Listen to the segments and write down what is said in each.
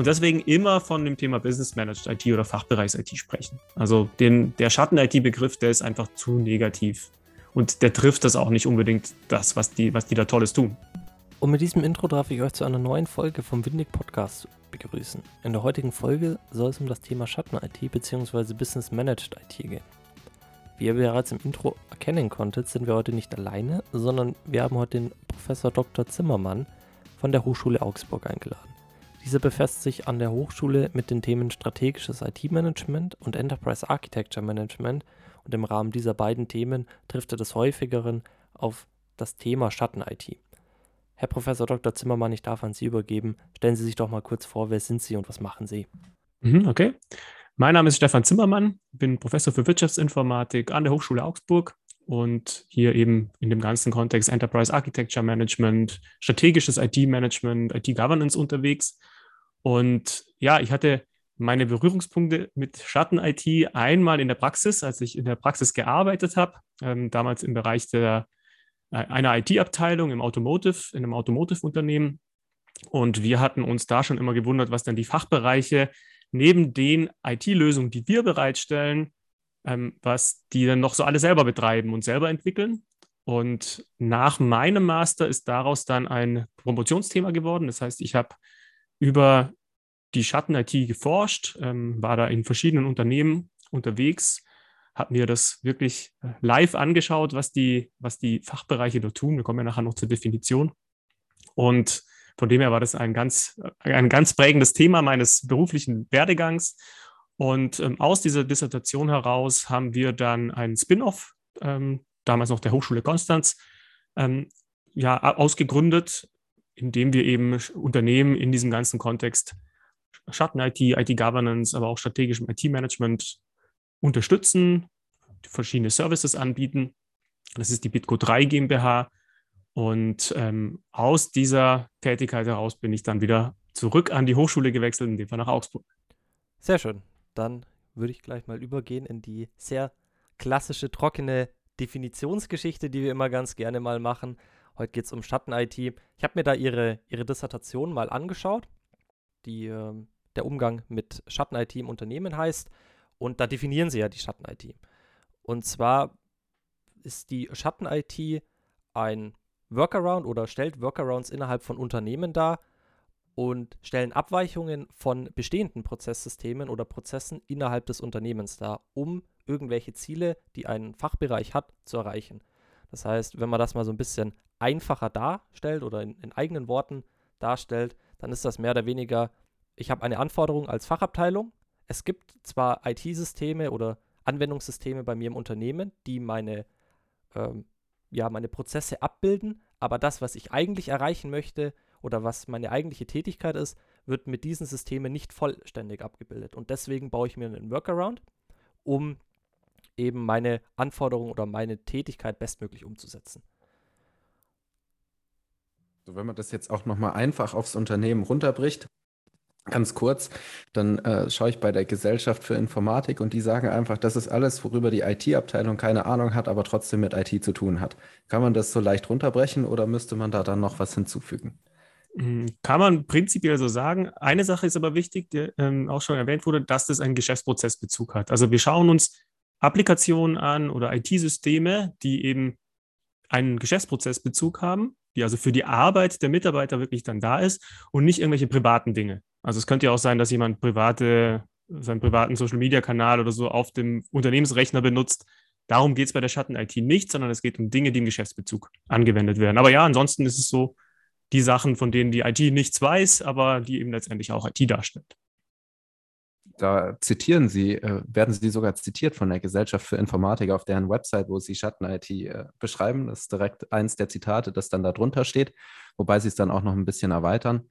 und deswegen immer von dem Thema Business Managed IT oder Fachbereichs-IT sprechen. Also den, der Schatten-IT-Begriff, der ist einfach zu negativ und der trifft das auch nicht unbedingt das, was die, was die da Tolles tun. Und mit diesem Intro darf ich euch zu einer neuen Folge vom Windig Podcast begrüßen. In der heutigen Folge soll es um das Thema Schatten-IT bzw. Business Managed IT gehen. Wie ihr bereits im Intro erkennen konntet, sind wir heute nicht alleine, sondern wir haben heute den Professor Dr. Zimmermann von der Hochschule Augsburg eingeladen. Dieser befasst sich an der Hochschule mit den Themen strategisches IT-Management und Enterprise Architecture Management und im Rahmen dieser beiden Themen trifft er des häufigeren auf das Thema Schatten-IT. Herr Professor Dr. Zimmermann, ich darf an Sie übergeben. Stellen Sie sich doch mal kurz vor, wer sind Sie und was machen Sie? Mhm, okay. Mein Name ist Stefan Zimmermann, bin Professor für Wirtschaftsinformatik an der Hochschule Augsburg und hier eben in dem ganzen Kontext Enterprise Architecture Management, strategisches IT-Management, IT-Governance unterwegs. Und ja, ich hatte meine Berührungspunkte mit Schatten-IT einmal in der Praxis, als ich in der Praxis gearbeitet habe, ähm, damals im Bereich der äh, einer IT-Abteilung im Automotive, in einem Automotive-Unternehmen. Und wir hatten uns da schon immer gewundert, was dann die Fachbereiche neben den IT-Lösungen, die wir bereitstellen, ähm, was die dann noch so alle selber betreiben und selber entwickeln. Und nach meinem Master ist daraus dann ein Promotionsthema geworden. Das heißt, ich habe über die Schatten-IT geforscht, ähm, war da in verschiedenen Unternehmen unterwegs, habe mir das wirklich äh, live angeschaut, was die, was die Fachbereiche dort tun. Wir kommen ja nachher noch zur Definition. Und von dem her war das ein ganz, ein ganz prägendes Thema meines beruflichen Werdegangs. Und ähm, aus dieser Dissertation heraus haben wir dann einen Spin-off, ähm, damals noch der Hochschule Konstanz, ähm, ja, ausgegründet, indem wir eben Unternehmen in diesem ganzen Kontext Schatten-IT, IT-Governance, aber auch strategischem IT-Management unterstützen, verschiedene Services anbieten. Das ist die Bitco 3 GmbH. Und ähm, aus dieser Tätigkeit heraus bin ich dann wieder zurück an die Hochschule gewechselt, in dem Fall nach Augsburg. Sehr schön. Dann würde ich gleich mal übergehen in die sehr klassische, trockene Definitionsgeschichte, die wir immer ganz gerne mal machen. Heute geht es um Schatten-IT. Ich habe mir da ihre, ihre Dissertation mal angeschaut, die äh, der Umgang mit Schatten-IT im Unternehmen heißt. Und da definieren sie ja die Schatten-IT. Und zwar ist die Schatten-IT ein Workaround oder stellt Workarounds innerhalb von Unternehmen dar und stellen Abweichungen von bestehenden Prozesssystemen oder Prozessen innerhalb des Unternehmens dar, um irgendwelche Ziele, die ein Fachbereich hat, zu erreichen. Das heißt, wenn man das mal so ein bisschen einfacher darstellt oder in, in eigenen Worten darstellt, dann ist das mehr oder weniger, ich habe eine Anforderung als Fachabteilung. Es gibt zwar IT-Systeme oder Anwendungssysteme bei mir im Unternehmen, die meine, ähm, ja, meine Prozesse abbilden, aber das, was ich eigentlich erreichen möchte oder was meine eigentliche Tätigkeit ist, wird mit diesen Systemen nicht vollständig abgebildet. Und deswegen baue ich mir einen Workaround, um eben meine Anforderungen oder meine Tätigkeit bestmöglich umzusetzen. So, wenn man das jetzt auch nochmal einfach aufs Unternehmen runterbricht, ganz kurz, dann äh, schaue ich bei der Gesellschaft für Informatik und die sagen einfach, das ist alles, worüber die IT-Abteilung keine Ahnung hat, aber trotzdem mit IT zu tun hat. Kann man das so leicht runterbrechen oder müsste man da dann noch was hinzufügen? Hm, kann man prinzipiell so sagen. Eine Sache ist aber wichtig, die ähm, auch schon erwähnt wurde, dass das einen Geschäftsprozessbezug hat. Also wir schauen uns Applikationen an oder IT-Systeme, die eben einen Geschäftsprozessbezug haben, die also für die Arbeit der Mitarbeiter wirklich dann da ist und nicht irgendwelche privaten Dinge. Also es könnte ja auch sein, dass jemand private, seinen privaten Social-Media-Kanal oder so auf dem Unternehmensrechner benutzt. Darum geht es bei der Schatten-IT nicht, sondern es geht um Dinge, die im Geschäftsbezug angewendet werden. Aber ja, ansonsten ist es so, die Sachen, von denen die IT nichts weiß, aber die eben letztendlich auch IT darstellt. Da zitieren Sie, äh, werden Sie sogar zitiert von der Gesellschaft für Informatik auf deren Website, wo Sie Schatten-IT äh, beschreiben. Das ist direkt eins der Zitate, das dann da drunter steht, wobei Sie es dann auch noch ein bisschen erweitern.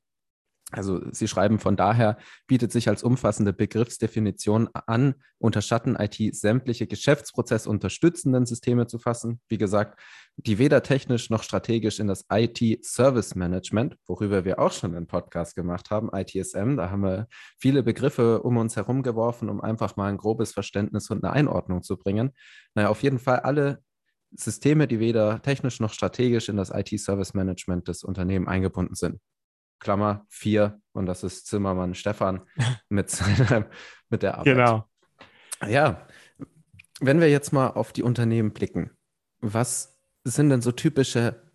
Also Sie schreiben, von daher bietet sich als umfassende Begriffsdefinition an, unter Schatten-IT sämtliche geschäftsprozessunterstützenden Systeme zu fassen. Wie gesagt, die weder technisch noch strategisch in das IT-Service-Management, worüber wir auch schon einen Podcast gemacht haben, ITSM, da haben wir viele Begriffe um uns herum geworfen, um einfach mal ein grobes Verständnis und eine Einordnung zu bringen. Naja, auf jeden Fall alle Systeme, die weder technisch noch strategisch in das IT-Service-Management des Unternehmens eingebunden sind. Klammer, vier, und das ist Zimmermann Stefan mit, seiner, mit der Arbeit. Genau. Ja, wenn wir jetzt mal auf die Unternehmen blicken, was sind denn so typische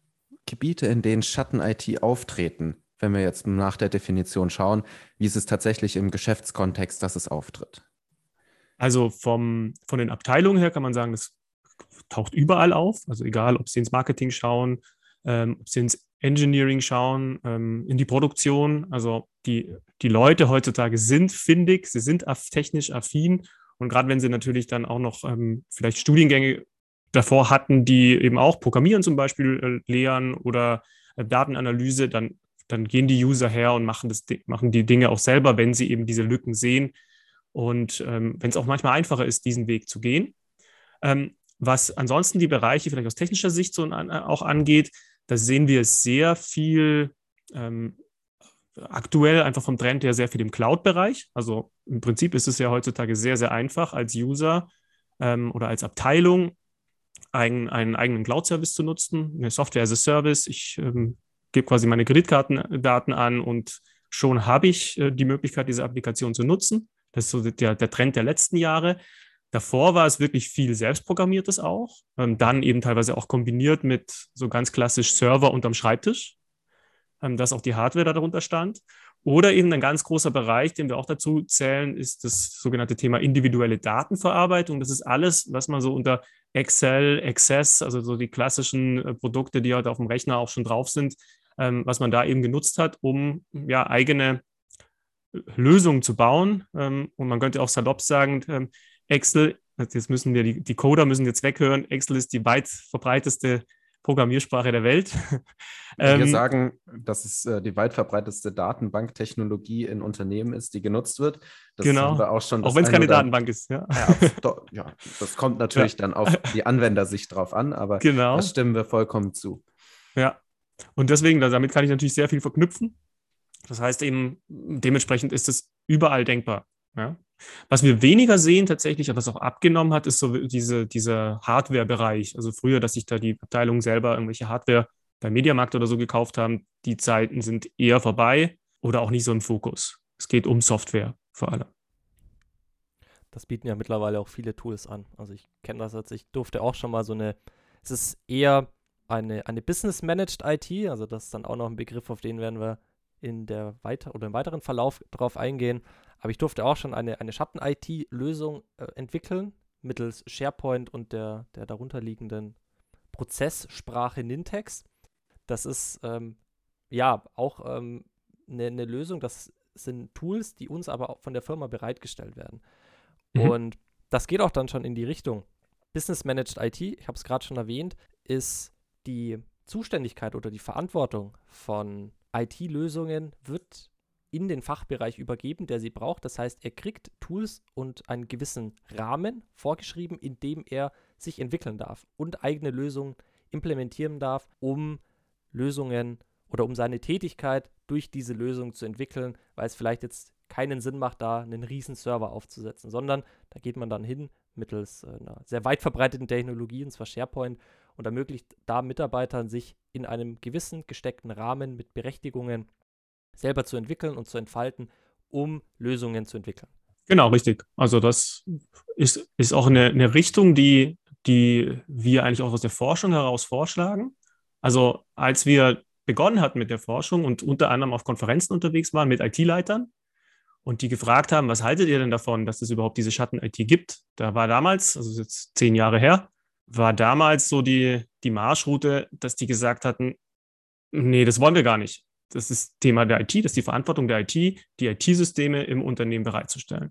Gebiete, in denen Schatten-IT auftreten, wenn wir jetzt nach der Definition schauen, wie ist es tatsächlich im Geschäftskontext, dass es auftritt? Also vom, von den Abteilungen her kann man sagen, das taucht überall auf. Also egal, ob Sie ins Marketing schauen, ähm, ob Sie ins Engineering schauen, ähm, in die Produktion. Also die, die Leute heutzutage sind findig, sie sind technisch affin. Und gerade wenn sie natürlich dann auch noch ähm, vielleicht Studiengänge davor hatten, die eben auch Programmieren zum Beispiel äh, lehren oder äh, Datenanalyse, dann, dann gehen die User her und machen, das, machen die Dinge auch selber, wenn sie eben diese Lücken sehen. Und ähm, wenn es auch manchmal einfacher ist, diesen Weg zu gehen. Ähm, was ansonsten die Bereiche vielleicht aus technischer Sicht so an, auch angeht, da sehen wir sehr viel ähm, aktuell einfach vom Trend her sehr viel im Cloud-Bereich. Also im Prinzip ist es ja heutzutage sehr, sehr einfach als User ähm, oder als Abteilung einen, einen eigenen Cloud-Service zu nutzen, eine Software as a Service. Ich ähm, gebe quasi meine Kreditkartendaten an und schon habe ich äh, die Möglichkeit, diese Applikation zu nutzen. Das ist so der, der Trend der letzten Jahre. Davor war es wirklich viel selbstprogrammiertes auch, ähm, dann eben teilweise auch kombiniert mit so ganz klassisch Server unterm Schreibtisch, ähm, dass auch die Hardware darunter stand. Oder eben ein ganz großer Bereich, den wir auch dazu zählen, ist das sogenannte Thema individuelle Datenverarbeitung. Das ist alles, was man so unter Excel, Access, also so die klassischen äh, Produkte, die heute auf dem Rechner auch schon drauf sind, ähm, was man da eben genutzt hat, um ja eigene äh, Lösungen zu bauen. Ähm, und man könnte auch salopp sagen, ähm, Excel, jetzt müssen wir die, die Coder müssen jetzt weghören. Excel ist die weit verbreiteste Programmiersprache der Welt. Wir ähm, sagen, dass es äh, die weit verbreitetste Datenbanktechnologie in Unternehmen ist, die genutzt wird. Das genau. auch schon. Auch wenn es keine Datenbank ist. Ja. Ja, ja, das kommt natürlich ja. dann auf die Anwendersicht drauf an, aber genau. das stimmen wir vollkommen zu. Ja, und deswegen, damit kann ich natürlich sehr viel verknüpfen. Das heißt eben, dementsprechend ist es überall denkbar. Ja? Was wir weniger sehen tatsächlich, aber was auch abgenommen hat, ist so diese, dieser Hardware-Bereich. Also früher, dass sich da die Abteilungen selber irgendwelche Hardware beim Mediamarkt oder so gekauft haben, die Zeiten sind eher vorbei oder auch nicht so im Fokus. Es geht um Software vor allem. Das bieten ja mittlerweile auch viele Tools an. Also ich kenne das jetzt, ich durfte auch schon mal so eine, es ist eher eine, eine Business-Managed IT, also das ist dann auch noch ein Begriff, auf den werden wir in der weiter oder im weiteren Verlauf drauf eingehen. Aber ich durfte auch schon eine, eine Schatten-IT-Lösung äh, entwickeln mittels SharePoint und der, der darunterliegenden Prozesssprache Nintex. Das ist ähm, ja auch ähm, eine, eine Lösung, das sind Tools, die uns aber auch von der Firma bereitgestellt werden. Mhm. Und das geht auch dann schon in die Richtung. Business Managed IT, ich habe es gerade schon erwähnt, ist die Zuständigkeit oder die Verantwortung von IT-Lösungen wird in den Fachbereich übergeben, der sie braucht. Das heißt, er kriegt Tools und einen gewissen Rahmen vorgeschrieben, in dem er sich entwickeln darf und eigene Lösungen implementieren darf, um Lösungen oder um seine Tätigkeit durch diese Lösung zu entwickeln, weil es vielleicht jetzt keinen Sinn macht, da einen riesen Server aufzusetzen, sondern da geht man dann hin mittels äh, einer sehr weit verbreiteten Technologie, und zwar SharePoint, und ermöglicht da Mitarbeitern, sich in einem gewissen gesteckten Rahmen mit Berechtigungen selber zu entwickeln und zu entfalten, um Lösungen zu entwickeln. Genau, richtig. Also das ist, ist auch eine, eine Richtung, die, die wir eigentlich auch aus der Forschung heraus vorschlagen. Also als wir begonnen hatten mit der Forschung und unter anderem auf Konferenzen unterwegs waren mit IT-Leitern und die gefragt haben, was haltet ihr denn davon, dass es überhaupt diese Schatten-IT gibt? Da war damals, also jetzt zehn Jahre her, war damals so die, die Marschroute, dass die gesagt hatten, nee, das wollen wir gar nicht das ist Thema der IT, das ist die Verantwortung der IT, die IT-Systeme im Unternehmen bereitzustellen.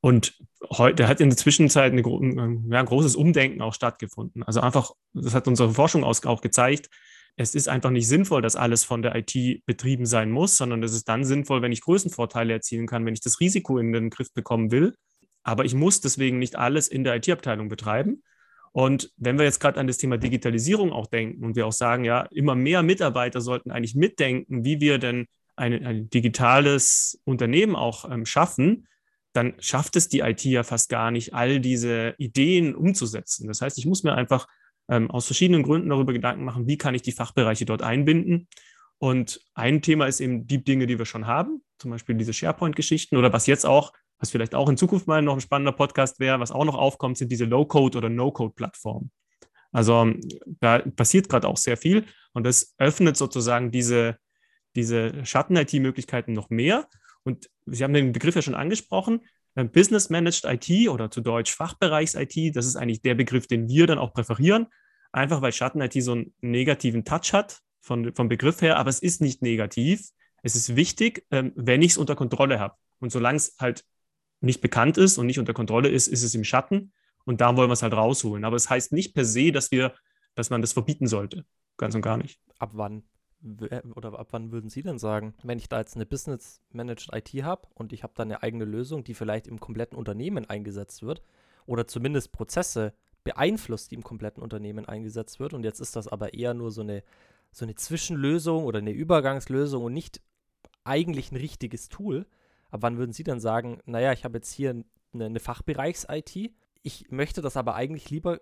Und heute hat in der Zwischenzeit eine, ein, ja, ein großes Umdenken auch stattgefunden. Also einfach, das hat unsere Forschung auch gezeigt, es ist einfach nicht sinnvoll, dass alles von der IT betrieben sein muss, sondern es ist dann sinnvoll, wenn ich Größenvorteile erzielen kann, wenn ich das Risiko in den Griff bekommen will. Aber ich muss deswegen nicht alles in der IT-Abteilung betreiben, und wenn wir jetzt gerade an das Thema Digitalisierung auch denken und wir auch sagen, ja, immer mehr Mitarbeiter sollten eigentlich mitdenken, wie wir denn ein, ein digitales Unternehmen auch ähm, schaffen, dann schafft es die IT ja fast gar nicht, all diese Ideen umzusetzen. Das heißt, ich muss mir einfach ähm, aus verschiedenen Gründen darüber Gedanken machen, wie kann ich die Fachbereiche dort einbinden. Und ein Thema ist eben die Dinge, die wir schon haben, zum Beispiel diese SharePoint-Geschichten oder was jetzt auch, was vielleicht auch in Zukunft mal noch ein spannender Podcast wäre, was auch noch aufkommt, sind diese Low-Code- oder No-Code-Plattformen. Also da passiert gerade auch sehr viel und das öffnet sozusagen diese, diese Schatten-IT-Möglichkeiten noch mehr. Und Sie haben den Begriff ja schon angesprochen. Äh, Business Managed IT oder zu Deutsch Fachbereichs-IT, das ist eigentlich der Begriff, den wir dann auch präferieren, einfach weil Schatten-IT so einen negativen Touch hat von, vom Begriff her, aber es ist nicht negativ. Es ist wichtig, ähm, wenn ich es unter Kontrolle habe. Und solange es halt nicht bekannt ist und nicht unter Kontrolle ist, ist es im Schatten. Und da wollen wir es halt rausholen. Aber es das heißt nicht per se, dass wir, dass man das verbieten sollte. Ganz und gar nicht. Ab wann oder ab wann würden Sie denn sagen, wenn ich da jetzt eine Business Managed IT habe und ich habe da eine eigene Lösung, die vielleicht im kompletten Unternehmen eingesetzt wird oder zumindest Prozesse beeinflusst, die im kompletten Unternehmen eingesetzt wird und jetzt ist das aber eher nur so eine, so eine Zwischenlösung oder eine Übergangslösung und nicht eigentlich ein richtiges Tool, ab wann würden Sie dann sagen, naja, ich habe jetzt hier eine, eine Fachbereichs-IT, ich möchte das aber eigentlich lieber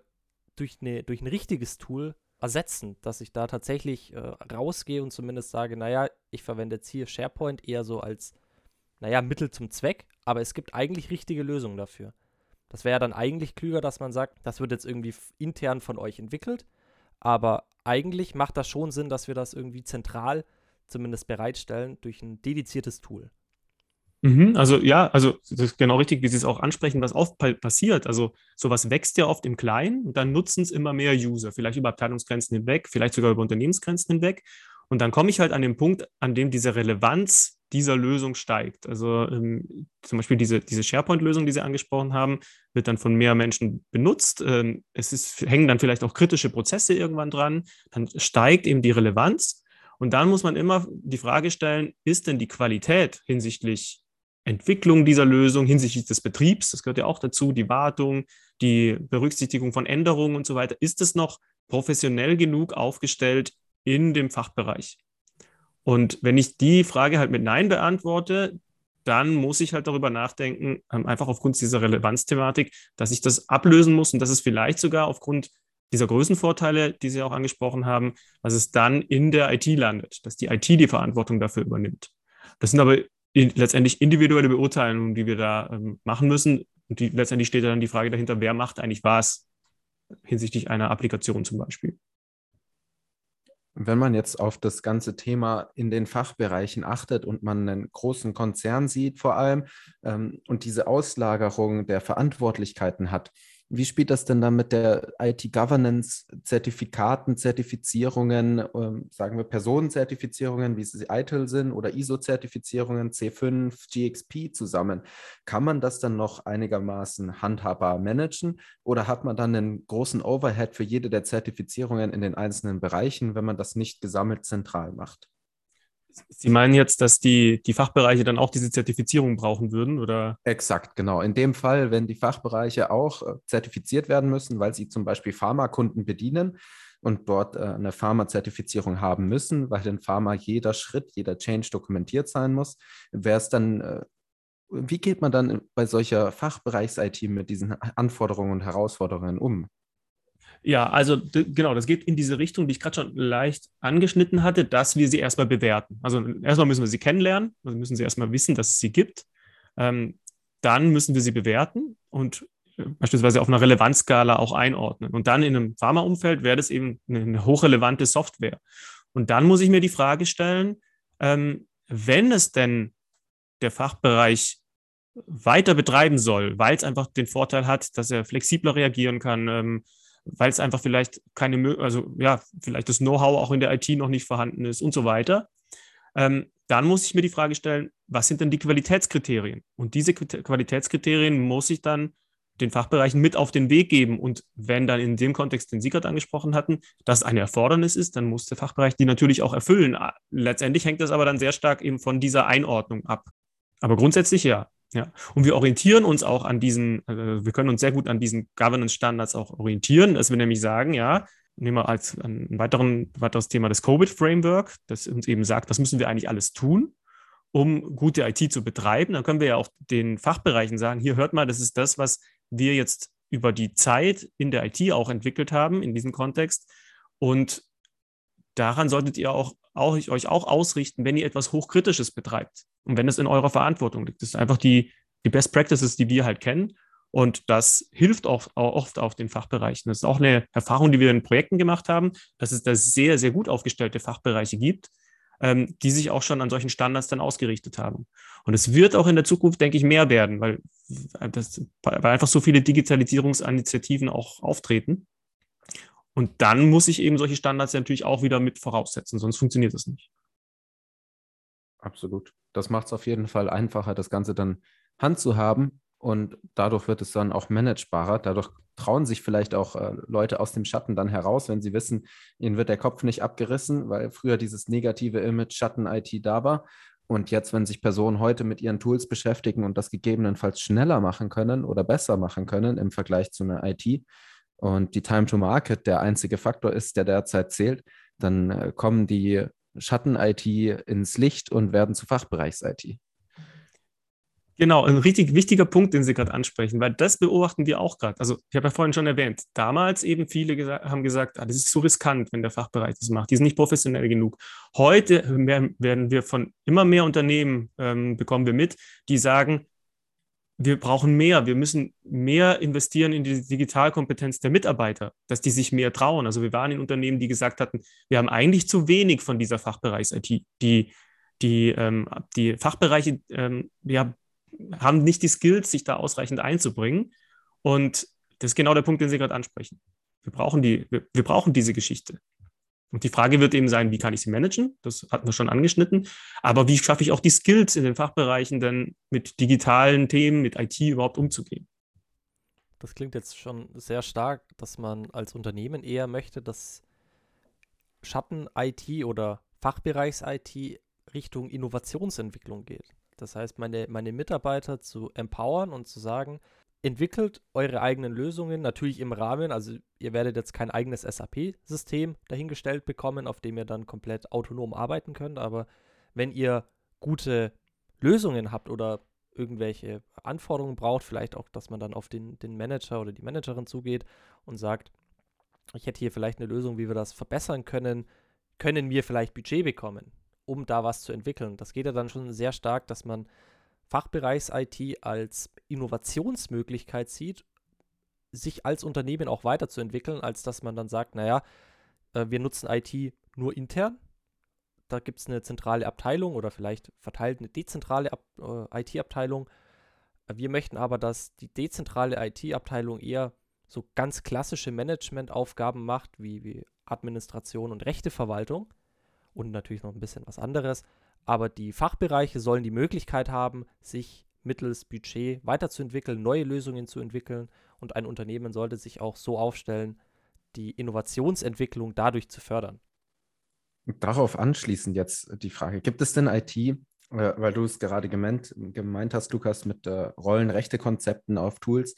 durch, eine, durch ein richtiges Tool ersetzen, dass ich da tatsächlich äh, rausgehe und zumindest sage, naja, ich verwende jetzt hier SharePoint eher so als, naja, Mittel zum Zweck, aber es gibt eigentlich richtige Lösungen dafür. Das wäre ja dann eigentlich klüger, dass man sagt, das wird jetzt irgendwie intern von euch entwickelt, aber eigentlich macht das schon Sinn, dass wir das irgendwie zentral zumindest bereitstellen durch ein dediziertes Tool. Mhm, also ja, also das ist genau richtig, wie Sie es auch ansprechen, was oft passiert. Also sowas wächst ja oft im Kleinen und dann nutzen es immer mehr User, vielleicht über Abteilungsgrenzen hinweg, vielleicht sogar über Unternehmensgrenzen hinweg. Und dann komme ich halt an den Punkt, an dem diese Relevanz dieser Lösung steigt. Also ähm, zum Beispiel diese, diese SharePoint-Lösung, die Sie angesprochen haben, wird dann von mehr Menschen benutzt. Ähm, es ist, hängen dann vielleicht auch kritische Prozesse irgendwann dran. Dann steigt eben die Relevanz. Und dann muss man immer die Frage stellen, ist denn die Qualität hinsichtlich Entwicklung dieser Lösung hinsichtlich des Betriebs, das gehört ja auch dazu, die Wartung, die Berücksichtigung von Änderungen und so weiter, ist es noch professionell genug aufgestellt in dem Fachbereich? Und wenn ich die Frage halt mit Nein beantworte, dann muss ich halt darüber nachdenken, ähm, einfach aufgrund dieser Relevanzthematik, dass ich das ablösen muss und dass es vielleicht sogar aufgrund dieser Größenvorteile, die Sie auch angesprochen haben, dass es dann in der IT landet, dass die IT die Verantwortung dafür übernimmt. Das sind aber in, letztendlich individuelle Beurteilungen, die wir da ähm, machen müssen. Und die, letztendlich steht dann die Frage dahinter, wer macht eigentlich was hinsichtlich einer Applikation zum Beispiel. Wenn man jetzt auf das ganze Thema in den Fachbereichen achtet und man einen großen Konzern sieht vor allem ähm, und diese Auslagerung der Verantwortlichkeiten hat, wie spielt das denn dann mit der IT-Governance, Zertifikaten, Zertifizierungen, ähm, sagen wir Personenzertifizierungen, wie sie ITIL sind, oder ISO-Zertifizierungen, C5, GXP zusammen? Kann man das dann noch einigermaßen handhabbar managen oder hat man dann einen großen Overhead für jede der Zertifizierungen in den einzelnen Bereichen, wenn man das nicht gesammelt zentral macht? Sie meinen jetzt, dass die, die Fachbereiche dann auch diese Zertifizierung brauchen würden, oder? Exakt, genau. In dem Fall, wenn die Fachbereiche auch äh, zertifiziert werden müssen, weil sie zum Beispiel Pharmakunden bedienen und dort äh, eine Pharma-Zertifizierung haben müssen, weil in Pharma jeder Schritt, jeder Change dokumentiert sein muss, wäre es dann, äh, wie geht man dann bei solcher Fachbereichs-IT mit diesen Anforderungen und Herausforderungen um? Ja, also genau, das geht in diese Richtung, die ich gerade schon leicht angeschnitten hatte, dass wir sie erstmal bewerten. Also erstmal müssen wir sie kennenlernen, also müssen sie erstmal wissen, dass es sie gibt. Ähm, dann müssen wir sie bewerten und äh, beispielsweise auf einer Relevanzskala auch einordnen. Und dann in einem Pharmaumfeld wäre das eben eine, hochrelevante Software. Und dann muss ich mir die Frage stellen, ähm, wenn es denn der Fachbereich weiter betreiben soll, weil es einfach den Vorteil hat, dass er flexibler reagieren kann, ähm, weil es einfach vielleicht keine, also ja, vielleicht das Know-how auch in der IT noch nicht vorhanden ist und so weiter. Ähm, dann muss ich mir die Frage stellen, was sind denn die Qualitätskriterien? Und diese Qualitätskriterien muss ich dann den Fachbereichen mit auf den Weg geben. Und wenn dann in dem Kontext, den Sie gerade angesprochen hatten, das eine Erfordernis ist, dann muss der Fachbereich die natürlich auch erfüllen. Letztendlich hängt das aber dann sehr stark eben von dieser Einordnung ab. Aber grundsätzlich ja. Ja, und wir orientieren uns auch an diesen, also wir können uns sehr gut an diesen Governance-Standards auch orientieren, dass wir nämlich sagen, ja, nehmen wir als ein weiteren, weiteres Thema das Covid-Framework, das uns eben sagt, was müssen wir eigentlich alles tun, um gute IT zu betreiben. Dann können wir ja auch den Fachbereichen sagen, hier hört mal, das ist das, was wir jetzt über die Zeit in der IT auch entwickelt haben, in diesem Kontext. Und daran solltet ihr auch, auch, euch auch ausrichten, wenn ihr etwas Hochkritisches betreibt und wenn es in eurer Verantwortung liegt. Das sind einfach die, die Best Practices, die wir halt kennen. Und das hilft auch, auch oft auf den Fachbereichen. Das ist auch eine Erfahrung, die wir in Projekten gemacht haben, dass es da sehr, sehr gut aufgestellte Fachbereiche gibt, ähm, die sich auch schon an solchen Standards dann ausgerichtet haben. Und es wird auch in der Zukunft, denke ich, mehr werden, weil, das, weil einfach so viele Digitalisierungsinitiativen auch auftreten. Und dann muss ich eben solche Standards natürlich auch wieder mit voraussetzen, sonst funktioniert das nicht. Absolut. Das macht es auf jeden Fall einfacher, das Ganze dann handzuhaben und dadurch wird es dann auch managebarer. Dadurch trauen sich vielleicht auch äh, Leute aus dem Schatten dann heraus, wenn sie wissen, ihnen wird der Kopf nicht abgerissen, weil früher dieses negative Image Schatten-IT da war. Und jetzt, wenn sich Personen heute mit ihren Tools beschäftigen und das gegebenenfalls schneller machen können oder besser machen können im Vergleich zu einer IT und die Time to Market der einzige Faktor ist, der derzeit zählt, dann äh, kommen die Schatten-IT ins Licht und werden zu Fachbereichs-IT. Genau, ein richtig wichtiger Punkt, den Sie gerade ansprechen, weil das beobachten wir auch gerade. Also ich habe ja vorhin schon erwähnt, damals eben viele gesa haben gesagt, ah, das ist so riskant, wenn der Fachbereich das macht. Die sind nicht professionell genug. Heute werden wir von immer mehr Unternehmen, ähm, bekommen wir mit, die sagen, wir brauchen mehr, wir müssen mehr investieren in die Digitalkompetenz der Mitarbeiter, dass die sich mehr trauen. Also wir waren in Unternehmen, die gesagt hatten, wir haben eigentlich zu wenig von dieser Fachbereichs-IT. Die, die, ähm, die Fachbereiche ähm, ja, haben nicht die Skills, sich da ausreichend einzubringen. Und das ist genau der Punkt, den Sie gerade ansprechen. Wir brauchen, die, wir, wir brauchen diese Geschichte. Und die Frage wird eben sein, wie kann ich sie managen? Das hatten wir schon angeschnitten. Aber wie schaffe ich auch die Skills in den Fachbereichen denn mit digitalen Themen, mit IT überhaupt umzugehen? Das klingt jetzt schon sehr stark, dass man als Unternehmen eher möchte, dass Schatten-IT oder Fachbereichs-IT Richtung Innovationsentwicklung geht. Das heißt, meine, meine Mitarbeiter zu empowern und zu sagen, entwickelt eure eigenen Lösungen, natürlich im Rahmen, also ihr werdet jetzt kein eigenes SAP-System dahingestellt bekommen, auf dem ihr dann komplett autonom arbeiten könnt, aber wenn ihr gute Lösungen habt oder irgendwelche Anforderungen braucht, vielleicht auch, dass man dann auf den, den Manager oder die Managerin zugeht und sagt, ich hätte hier vielleicht eine Lösung, wie wir das verbessern können, können wir vielleicht Budget bekommen um da was zu entwickeln. Das geht ja dann schon sehr stark, dass man Fachbereichs-IT als Innovationsmöglichkeit sieht, sich als Unternehmen auch weiterzuentwickeln, als dass man dann sagt, naja, äh, wir nutzen IT nur intern. Da gibt es eine zentrale Abteilung oder vielleicht verteilt eine dezentrale äh, IT-Abteilung. Wir möchten aber, dass die dezentrale IT-Abteilung eher so ganz klassische Managementaufgaben macht, wie, wie Administration und Rechteverwaltung und natürlich noch ein bisschen was anderes. Aber die Fachbereiche sollen die Möglichkeit haben, sich mittels Budget weiterzuentwickeln, neue Lösungen zu entwickeln und ein Unternehmen sollte sich auch so aufstellen, die Innovationsentwicklung dadurch zu fördern. Darauf anschließend jetzt die Frage, gibt es denn IT, äh, weil du es gerade gemeint, gemeint hast, Lukas, mit äh, Rollenrechte-Konzepten auf Tools,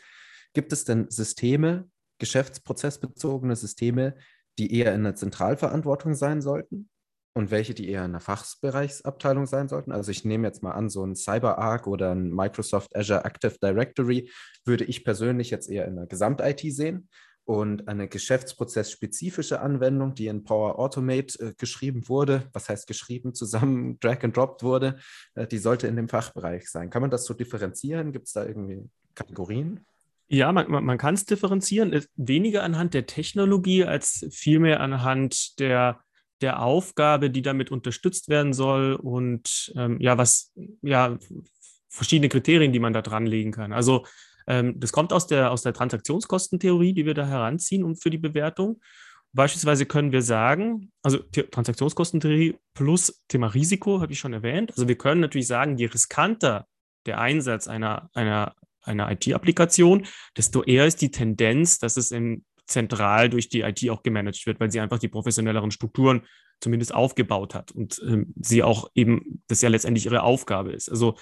gibt es denn Systeme, geschäftsprozessbezogene Systeme, die eher in der Zentralverantwortung sein sollten? Und welche, die eher in der Fachbereichsabteilung sein sollten. Also ich nehme jetzt mal an, so ein CyberArk oder ein Microsoft Azure Active Directory würde ich persönlich jetzt eher in der Gesamt-IT sehen. Und eine geschäftsprozessspezifische Anwendung, die in Power Automate äh, geschrieben wurde, was heißt geschrieben, zusammen drag and dropped wurde, äh, die sollte in dem Fachbereich sein. Kann man das so differenzieren? Gibt es da irgendwie Kategorien? Ja, man, man, man kann es differenzieren, weniger anhand der Technologie als vielmehr anhand der der Aufgabe, die damit unterstützt werden soll und ähm, ja, was, ja, verschiedene Kriterien, die man da dran legen kann. Also ähm, das kommt aus der, aus der Transaktionskostentheorie, die wir da heranziehen und für die Bewertung. Beispielsweise können wir sagen, also Transaktionskostentheorie plus Thema Risiko habe ich schon erwähnt. Also wir können natürlich sagen, je riskanter der Einsatz einer, einer, einer IT-Applikation, desto eher ist die Tendenz, dass es im zentral durch die IT auch gemanagt wird, weil sie einfach die professionelleren Strukturen zumindest aufgebaut hat und ähm, sie auch eben, das ja letztendlich ihre Aufgabe ist. Also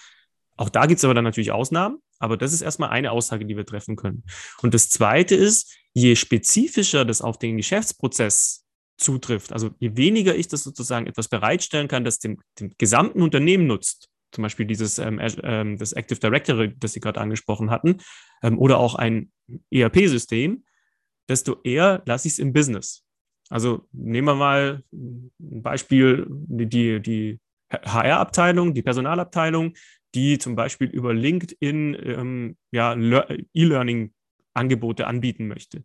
auch da gibt es aber dann natürlich Ausnahmen, aber das ist erstmal eine Aussage, die wir treffen können. Und das Zweite ist, je spezifischer das auf den Geschäftsprozess zutrifft, also je weniger ich das sozusagen etwas bereitstellen kann, das dem, dem gesamten Unternehmen nutzt, zum Beispiel dieses ähm, ähm, das Active Directory, das Sie gerade angesprochen hatten, ähm, oder auch ein ERP-System, desto eher lasse ich es im Business. Also nehmen wir mal ein Beispiel, die, die HR-Abteilung, die Personalabteilung, die zum Beispiel über LinkedIn ähm, ja, E-Learning-Angebote anbieten möchte.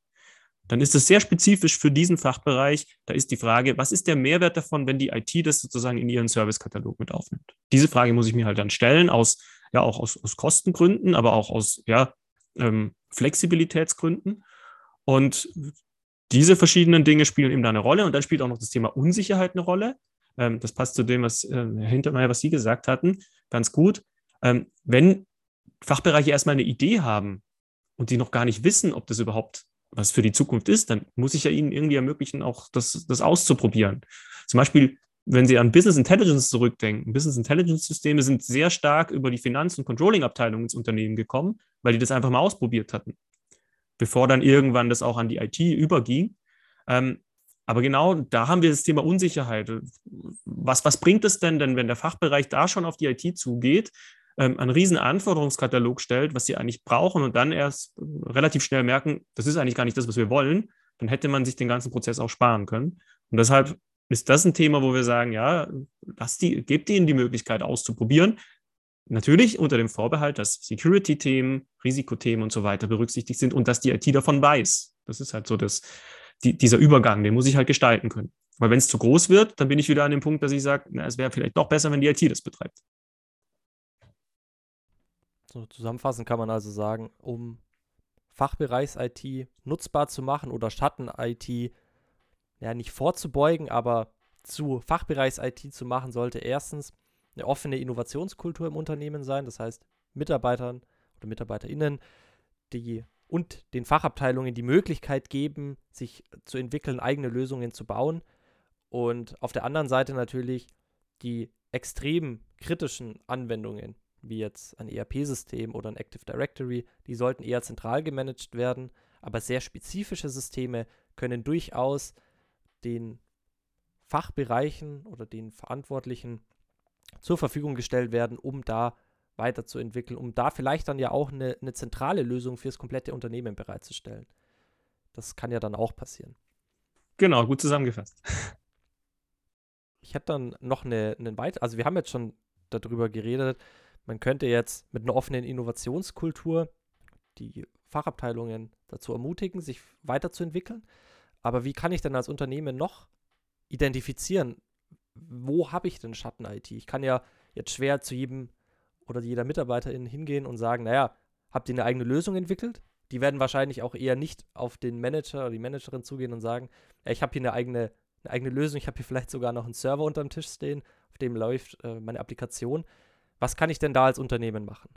Dann ist es sehr spezifisch für diesen Fachbereich. Da ist die Frage, was ist der Mehrwert davon, wenn die IT das sozusagen in ihren Servicekatalog mit aufnimmt? Diese Frage muss ich mir halt dann stellen, aus, ja, auch aus, aus Kostengründen, aber auch aus ja, ähm, Flexibilitätsgründen. Und diese verschiedenen Dinge spielen eben da eine Rolle. Und dann spielt auch noch das Thema Unsicherheit eine Rolle. Ähm, das passt zu dem, was äh, Herr Hintermeier, was Sie gesagt hatten, ganz gut. Ähm, wenn Fachbereiche erstmal eine Idee haben und die noch gar nicht wissen, ob das überhaupt was für die Zukunft ist, dann muss ich ja ihnen irgendwie ermöglichen, auch das, das auszuprobieren. Zum Beispiel, wenn Sie an Business Intelligence zurückdenken, Business Intelligence Systeme sind sehr stark über die Finanz- und Controlling-Abteilung ins Unternehmen gekommen, weil die das einfach mal ausprobiert hatten bevor dann irgendwann das auch an die IT überging. Ähm, aber genau da haben wir das Thema Unsicherheit. Was, was bringt es denn, denn, wenn der Fachbereich da schon auf die IT zugeht, ähm, einen riesen Anforderungskatalog stellt, was sie eigentlich brauchen und dann erst relativ schnell merken, das ist eigentlich gar nicht das, was wir wollen, dann hätte man sich den ganzen Prozess auch sparen können. Und deshalb ist das ein Thema, wo wir sagen, ja, lasst die, gebt ihnen die Möglichkeit auszuprobieren. Natürlich unter dem Vorbehalt, dass Security-Themen, Risikothemen und so weiter berücksichtigt sind und dass die IT davon weiß. Das ist halt so das, die, dieser Übergang, den muss ich halt gestalten können. Weil wenn es zu groß wird, dann bin ich wieder an dem Punkt, dass ich sage, es wäre vielleicht doch besser, wenn die IT das betreibt. So zusammenfassend kann man also sagen, um Fachbereichs-IT nutzbar zu machen oder Schatten-IT ja nicht vorzubeugen, aber zu Fachbereichs-IT zu machen, sollte erstens eine offene Innovationskultur im Unternehmen sein. Das heißt, Mitarbeitern oder MitarbeiterInnen, die und den Fachabteilungen die Möglichkeit geben, sich zu entwickeln, eigene Lösungen zu bauen. Und auf der anderen Seite natürlich die extrem kritischen Anwendungen, wie jetzt ein ERP-System oder ein Active Directory, die sollten eher zentral gemanagt werden. Aber sehr spezifische Systeme können durchaus den Fachbereichen oder den Verantwortlichen zur Verfügung gestellt werden, um da weiterzuentwickeln, um da vielleicht dann ja auch eine, eine zentrale Lösung fürs komplette Unternehmen bereitzustellen. Das kann ja dann auch passieren. Genau, gut zusammengefasst. Ich hätte dann noch eine, einen weiter, also wir haben jetzt schon darüber geredet, man könnte jetzt mit einer offenen Innovationskultur die Fachabteilungen dazu ermutigen, sich weiterzuentwickeln. Aber wie kann ich denn als Unternehmen noch identifizieren, wo habe ich denn Schatten-IT? Ich kann ja jetzt schwer zu jedem oder jeder Mitarbeiterin hingehen und sagen, naja, habt ihr eine eigene Lösung entwickelt? Die werden wahrscheinlich auch eher nicht auf den Manager oder die Managerin zugehen und sagen, ich habe hier eine eigene, eine eigene Lösung, ich habe hier vielleicht sogar noch einen Server unterm Tisch stehen, auf dem läuft äh, meine Applikation. Was kann ich denn da als Unternehmen machen?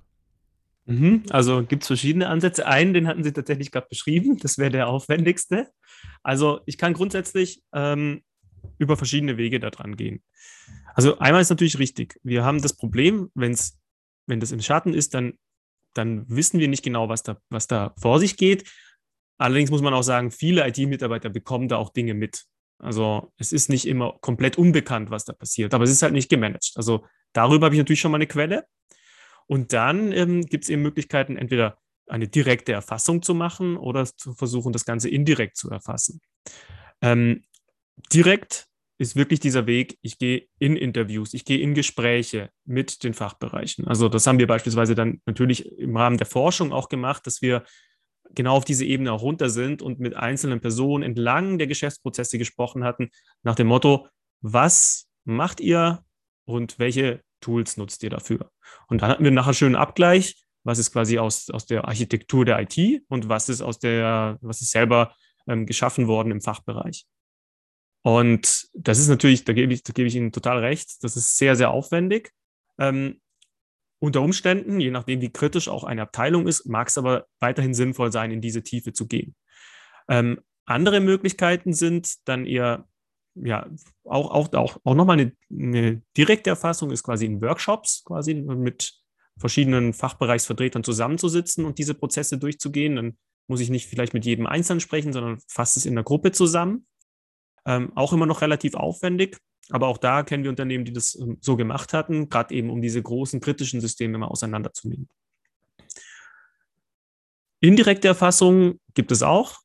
Mhm, also gibt es verschiedene Ansätze. Einen, den hatten Sie tatsächlich gerade beschrieben, das wäre der aufwendigste. Also ich kann grundsätzlich ähm, über verschiedene Wege daran gehen. Also einmal ist natürlich richtig, wir haben das Problem, wenn's, wenn das im Schatten ist, dann, dann wissen wir nicht genau, was da, was da vor sich geht. Allerdings muss man auch sagen, viele IT-Mitarbeiter bekommen da auch Dinge mit. Also es ist nicht immer komplett unbekannt, was da passiert, aber es ist halt nicht gemanagt. Also darüber habe ich natürlich schon mal eine Quelle. Und dann ähm, gibt es eben Möglichkeiten, entweder eine direkte Erfassung zu machen oder zu versuchen, das Ganze indirekt zu erfassen. Ähm, direkt ist wirklich dieser Weg, ich gehe in Interviews, ich gehe in Gespräche mit den Fachbereichen. Also das haben wir beispielsweise dann natürlich im Rahmen der Forschung auch gemacht, dass wir genau auf diese Ebene auch runter sind und mit einzelnen Personen entlang der Geschäftsprozesse gesprochen hatten, nach dem Motto, was macht ihr und welche Tools nutzt ihr dafür? Und dann hatten wir nachher einen schönen Abgleich, was ist quasi aus, aus der Architektur der IT und was ist aus der, was ist selber ähm, geschaffen worden im Fachbereich. Und das ist natürlich, da gebe ich, da gebe ich Ihnen total recht, das ist sehr, sehr aufwendig. Ähm, unter Umständen, je nachdem, wie kritisch auch eine Abteilung ist, mag es aber weiterhin sinnvoll sein, in diese Tiefe zu gehen. Ähm, andere Möglichkeiten sind dann eher, ja, auch, auch, auch, auch nochmal eine, eine direkte Erfassung ist quasi in Workshops, quasi mit verschiedenen Fachbereichsvertretern zusammenzusitzen und diese Prozesse durchzugehen. Dann muss ich nicht vielleicht mit jedem Einzelnen sprechen, sondern fasse es in der Gruppe zusammen. Ähm, auch immer noch relativ aufwendig, aber auch da kennen wir Unternehmen, die das ähm, so gemacht hatten, gerade eben um diese großen kritischen Systeme mal auseinanderzunehmen. Indirekte Erfassung gibt es auch.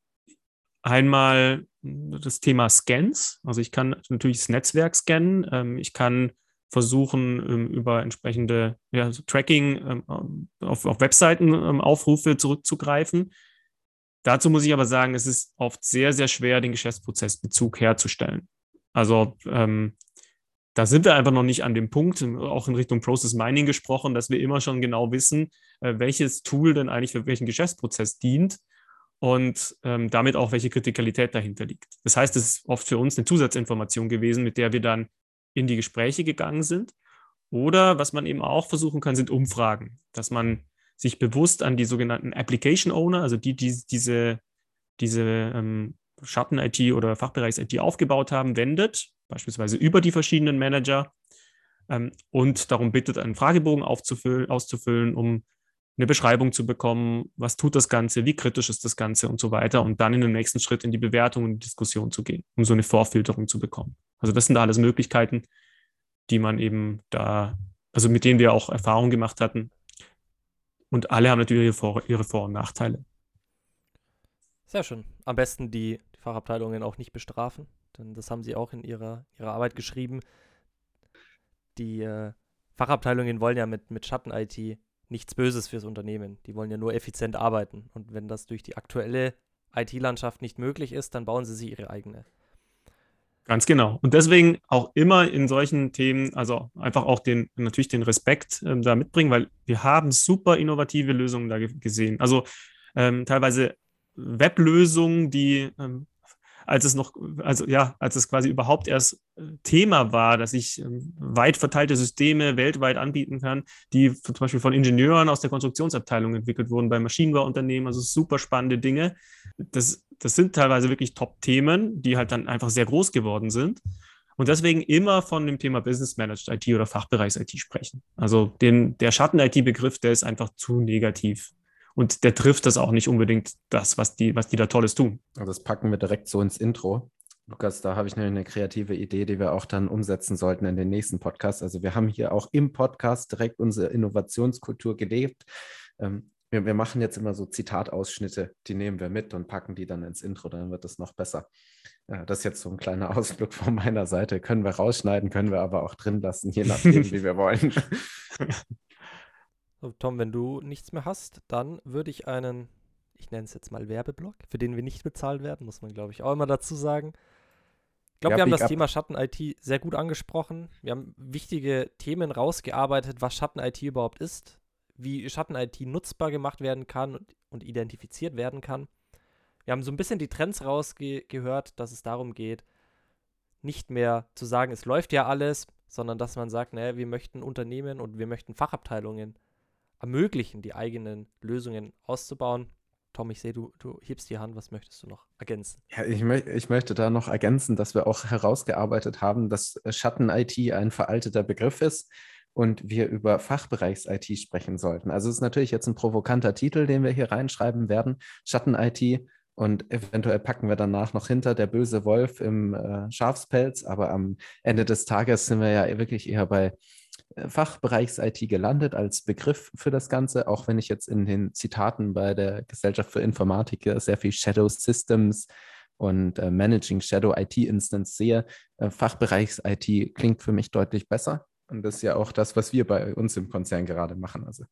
Einmal das Thema Scans. Also ich kann natürlich das Netzwerk scannen. Ähm, ich kann versuchen, ähm, über entsprechende ja, also Tracking ähm, auf, auf Webseiten ähm, Aufrufe zurückzugreifen. Dazu muss ich aber sagen, es ist oft sehr, sehr schwer, den Geschäftsprozessbezug herzustellen. Also ähm, da sind wir einfach noch nicht an dem Punkt, auch in Richtung Process Mining gesprochen, dass wir immer schon genau wissen, äh, welches Tool denn eigentlich für welchen Geschäftsprozess dient und ähm, damit auch welche Kritikalität dahinter liegt. Das heißt, es ist oft für uns eine Zusatzinformation gewesen, mit der wir dann in die Gespräche gegangen sind. Oder was man eben auch versuchen kann, sind Umfragen, dass man sich bewusst an die sogenannten Application Owner, also die, die diese, diese ähm, Schatten-IT oder Fachbereichs-IT aufgebaut haben, wendet, beispielsweise über die verschiedenen Manager ähm, und darum bittet, einen Fragebogen auszufüllen, um eine Beschreibung zu bekommen, was tut das Ganze, wie kritisch ist das Ganze und so weiter und dann in den nächsten Schritt in die Bewertung und Diskussion zu gehen, um so eine Vorfilterung zu bekommen. Also das sind alles Möglichkeiten, die man eben da, also mit denen wir auch Erfahrungen gemacht hatten. Und alle haben natürlich ihre Vor-, ihre Vor und Nachteile. Sehr schön. Am besten die, die Fachabteilungen auch nicht bestrafen, denn das haben sie auch in ihrer, ihrer Arbeit geschrieben. Die äh, Fachabteilungen wollen ja mit, mit Schatten-IT nichts Böses fürs Unternehmen. Die wollen ja nur effizient arbeiten. Und wenn das durch die aktuelle IT-Landschaft nicht möglich ist, dann bauen sie sich ihre eigene. Ganz genau. Und deswegen auch immer in solchen Themen, also einfach auch den, natürlich den Respekt ähm, da mitbringen, weil wir haben super innovative Lösungen da gesehen. Also ähm, teilweise Weblösungen, die ähm, als es noch, also ja, als es quasi überhaupt erst äh, Thema war, dass ich ähm, weit verteilte Systeme weltweit anbieten kann, die zum Beispiel von Ingenieuren aus der Konstruktionsabteilung entwickelt wurden bei Maschinenbauunternehmen, also super spannende Dinge. Das, das sind teilweise wirklich Top-Themen, die halt dann einfach sehr groß geworden sind. Und deswegen immer von dem Thema Business Managed IT oder Fachbereichs-IT sprechen. Also den, der Schatten-IT-Begriff, der ist einfach zu negativ. Und der trifft das auch nicht unbedingt das, was die, was die da Tolles tun. Also das packen wir direkt so ins Intro. Lukas, da habe ich eine kreative Idee, die wir auch dann umsetzen sollten in den nächsten Podcast. Also wir haben hier auch im Podcast direkt unsere Innovationskultur gelebt. Ähm, wir, wir, machen jetzt immer so Zitatausschnitte, die nehmen wir mit und packen die dann ins Intro, dann wird es noch besser. Ja, das ist jetzt so ein kleiner Ausflug von meiner Seite. Können wir rausschneiden, können wir aber auch drin lassen, je nachdem, wie wir wollen. So, Tom, wenn du nichts mehr hast, dann würde ich einen, ich nenne es jetzt mal Werbeblock, für den wir nicht bezahlt werden, muss man, glaube ich, auch immer dazu sagen. Ich glaube, ja, wir haben das up. Thema Schatten-IT sehr gut angesprochen. Wir haben wichtige Themen rausgearbeitet, was Schatten-IT überhaupt ist, wie Schatten-IT nutzbar gemacht werden kann und, und, identifiziert werden kann. Wir haben so ein bisschen die Trends rausgehört, dass es darum geht, nicht mehr zu sagen, es läuft ja alles, sondern dass man sagt, naja, wir möchten Unternehmen und wir möchten Fachabteilungen ermöglichen, die eigenen Lösungen auszubauen. Tom, ich sehe, du, du hebst die Hand. Was möchtest du noch ergänzen? Ja, ich, mö ich möchte da noch ergänzen, dass wir auch herausgearbeitet haben, dass Schatten-IT ein veralteter Begriff ist und wir über Fachbereichs-IT sprechen sollten. Also es ist natürlich jetzt ein provokanter Titel, den wir hier reinschreiben werden, Schatten-IT. Und eventuell packen wir danach noch hinter der böse Wolf im äh, Schafspelz. Aber am Ende des Tages sind wir ja wirklich eher bei äh, Fachbereichs-IT gelandet als Begriff für das Ganze, auch wenn ich jetzt in den Zitaten bei der Gesellschaft für Informatik sehr viel Shadow Systems und äh, Managing Shadow IT Instance sehe. Äh, Fachbereichs-IT klingt für mich deutlich besser. Und das ist ja auch das, was wir bei uns im Konzern gerade machen. Also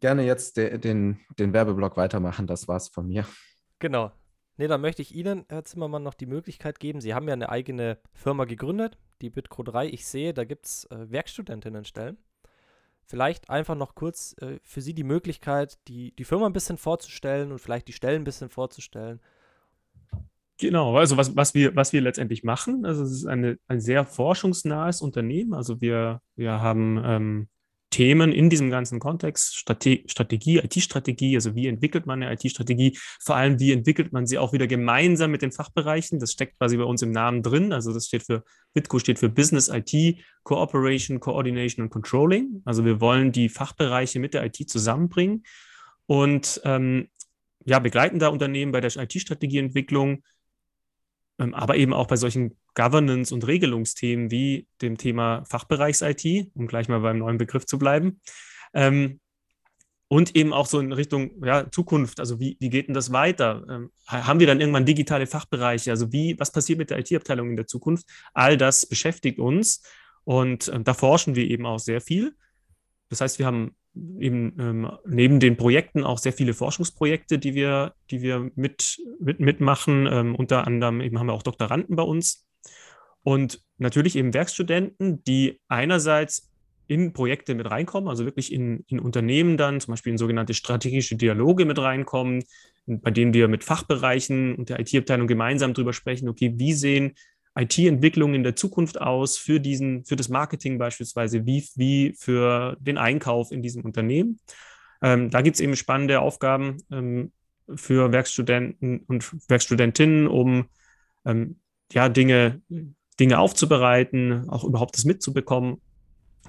gerne jetzt de den, den Werbeblock weitermachen. Das war's von mir. Genau. Nee, dann möchte ich Ihnen, Herr Zimmermann, noch die Möglichkeit geben. Sie haben ja eine eigene Firma gegründet, die Bitco 3. Ich sehe, da gibt es äh, Werkstudentinnenstellen. Vielleicht einfach noch kurz äh, für Sie die Möglichkeit, die, die Firma ein bisschen vorzustellen und vielleicht die Stellen ein bisschen vorzustellen. Genau, also was, was, wir, was wir letztendlich machen, also es ist eine, ein sehr forschungsnahes Unternehmen. Also wir, wir haben ähm, Themen in diesem ganzen Kontext, Strate Strategie, IT-Strategie, also wie entwickelt man eine IT-Strategie, vor allem wie entwickelt man sie auch wieder gemeinsam mit den Fachbereichen, das steckt quasi bei uns im Namen drin, also das steht für, BITCO steht für Business IT, Cooperation, Coordination und Controlling, also wir wollen die Fachbereiche mit der IT zusammenbringen und ähm, ja, begleiten da Unternehmen bei der IT-Strategieentwicklung, aber eben auch bei solchen Governance- und Regelungsthemen wie dem Thema Fachbereichs-IT, um gleich mal beim neuen Begriff zu bleiben. Ähm, und eben auch so in Richtung ja, Zukunft. Also wie, wie geht denn das weiter? Ähm, haben wir dann irgendwann digitale Fachbereiche? Also wie, was passiert mit der IT-Abteilung in der Zukunft? All das beschäftigt uns und da forschen wir eben auch sehr viel. Das heißt, wir haben eben ähm, neben den Projekten auch sehr viele Forschungsprojekte, die wir, die wir mit, mit, mitmachen. Ähm, unter anderem eben haben wir auch Doktoranden bei uns. Und natürlich eben Werkstudenten, die einerseits in Projekte mit reinkommen, also wirklich in, in Unternehmen dann, zum Beispiel in sogenannte strategische Dialoge mit reinkommen, bei denen wir mit Fachbereichen und der IT-Abteilung gemeinsam darüber sprechen, okay, wie sehen IT-Entwicklungen in der Zukunft aus für diesen, für das Marketing beispielsweise, wie, wie für den Einkauf in diesem Unternehmen. Ähm, da gibt es eben spannende Aufgaben ähm, für Werkstudenten und Werkstudentinnen, um ähm, ja, Dinge, Dinge aufzubereiten, auch überhaupt das mitzubekommen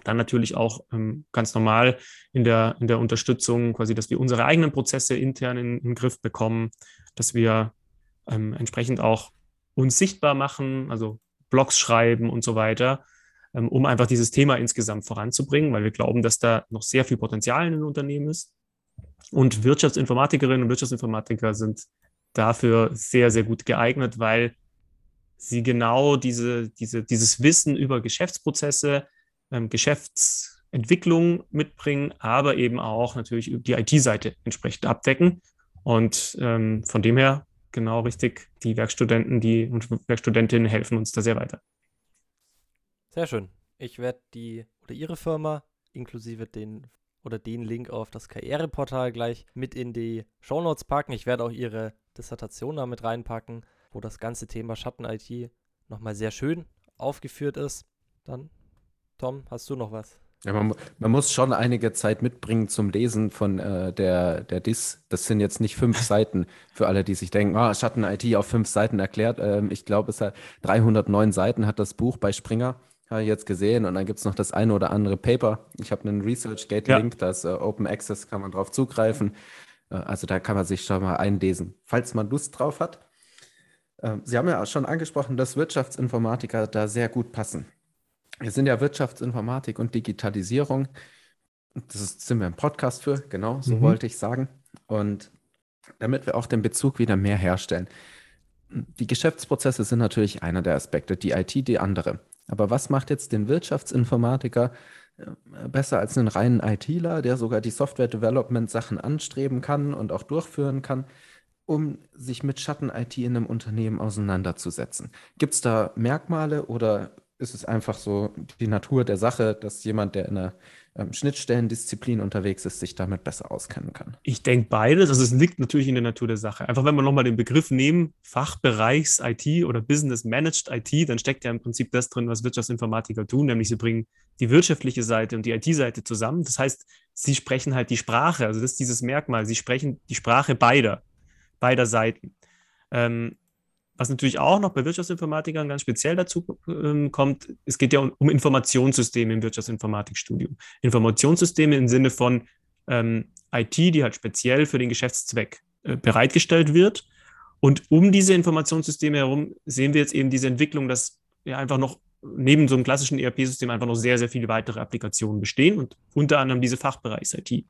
dann natürlich auch ähm, ganz normal in der, in der Unterstützung, quasi, dass wir unsere eigenen Prozesse intern in, in den Griff bekommen, dass wir ähm, entsprechend auch uns sichtbar machen, also Blogs schreiben und so weiter, ähm, um einfach dieses Thema insgesamt voranzubringen, weil wir glauben, dass da noch sehr viel Potenzial in den Unternehmen ist. Und Wirtschaftsinformatikerinnen und Wirtschaftsinformatiker sind dafür sehr, sehr gut geeignet, weil sie genau diese, diese, dieses Wissen über Geschäftsprozesse, ähm, Geschäftsentwicklung mitbringen, aber eben auch natürlich die IT-Seite entsprechend abdecken. Und ähm, von dem her genau richtig, die Werkstudenten die und Werkstudentinnen helfen uns da sehr weiter. Sehr schön. Ich werde die oder Ihre Firma inklusive den oder den Link auf das Karriereportal gleich mit in die Shownotes packen. Ich werde auch Ihre Dissertation damit reinpacken, wo das ganze Thema Schatten-IT nochmal sehr schön aufgeführt ist. Dann Tom, hast du noch was? Ja, man, man, muss schon einige Zeit mitbringen zum Lesen von äh, der, der DIS. Das sind jetzt nicht fünf Seiten für alle, die sich denken, oh, Schatten-IT auf fünf Seiten erklärt. Ähm, ich glaube, es hat 309 Seiten hat das Buch bei Springer, habe ich jetzt gesehen. Und dann gibt es noch das eine oder andere Paper. Ich habe einen ResearchGate-Link, ja. das äh, Open Access, kann man drauf zugreifen. Äh, also da kann man sich schon mal einlesen, falls man Lust drauf hat. Ähm, Sie haben ja auch schon angesprochen, dass Wirtschaftsinformatiker da sehr gut passen. Wir sind ja Wirtschaftsinformatik und Digitalisierung. Das ist, sind wir im Podcast für, genau, so mhm. wollte ich sagen. Und damit wir auch den Bezug wieder mehr herstellen. Die Geschäftsprozesse sind natürlich einer der Aspekte, die IT die andere. Aber was macht jetzt den Wirtschaftsinformatiker äh, besser als einen reinen ITler, der sogar die Software-Development-Sachen anstreben kann und auch durchführen kann, um sich mit Schatten-IT in einem Unternehmen auseinanderzusetzen? Gibt es da Merkmale oder ist es einfach so die Natur der Sache, dass jemand, der in einer ähm, Schnittstellendisziplin unterwegs ist, sich damit besser auskennen kann? Ich denke beides. Also es liegt natürlich in der Natur der Sache. Einfach wenn wir nochmal den Begriff nehmen, Fachbereichs-IT oder Business Managed IT, dann steckt ja im Prinzip das drin, was Wirtschaftsinformatiker tun, nämlich sie bringen die wirtschaftliche Seite und die IT-Seite zusammen. Das heißt, sie sprechen halt die Sprache. Also das ist dieses Merkmal. Sie sprechen die Sprache beider, beider Seiten. Ähm, was natürlich auch noch bei Wirtschaftsinformatikern ganz speziell dazu ähm, kommt, es geht ja um, um, Informationssysteme im Wirtschaftsinformatikstudium. Informationssysteme im Sinne von ähm, IT, die halt speziell für den Geschäftszweck äh, bereitgestellt wird. Und um diese Informationssysteme herum sehen wir jetzt eben diese Entwicklung, dass ja einfach noch neben so einem klassischen ERP-System einfach noch sehr, sehr viele weitere Applikationen bestehen und unter anderem diese Fachbereichs-IT.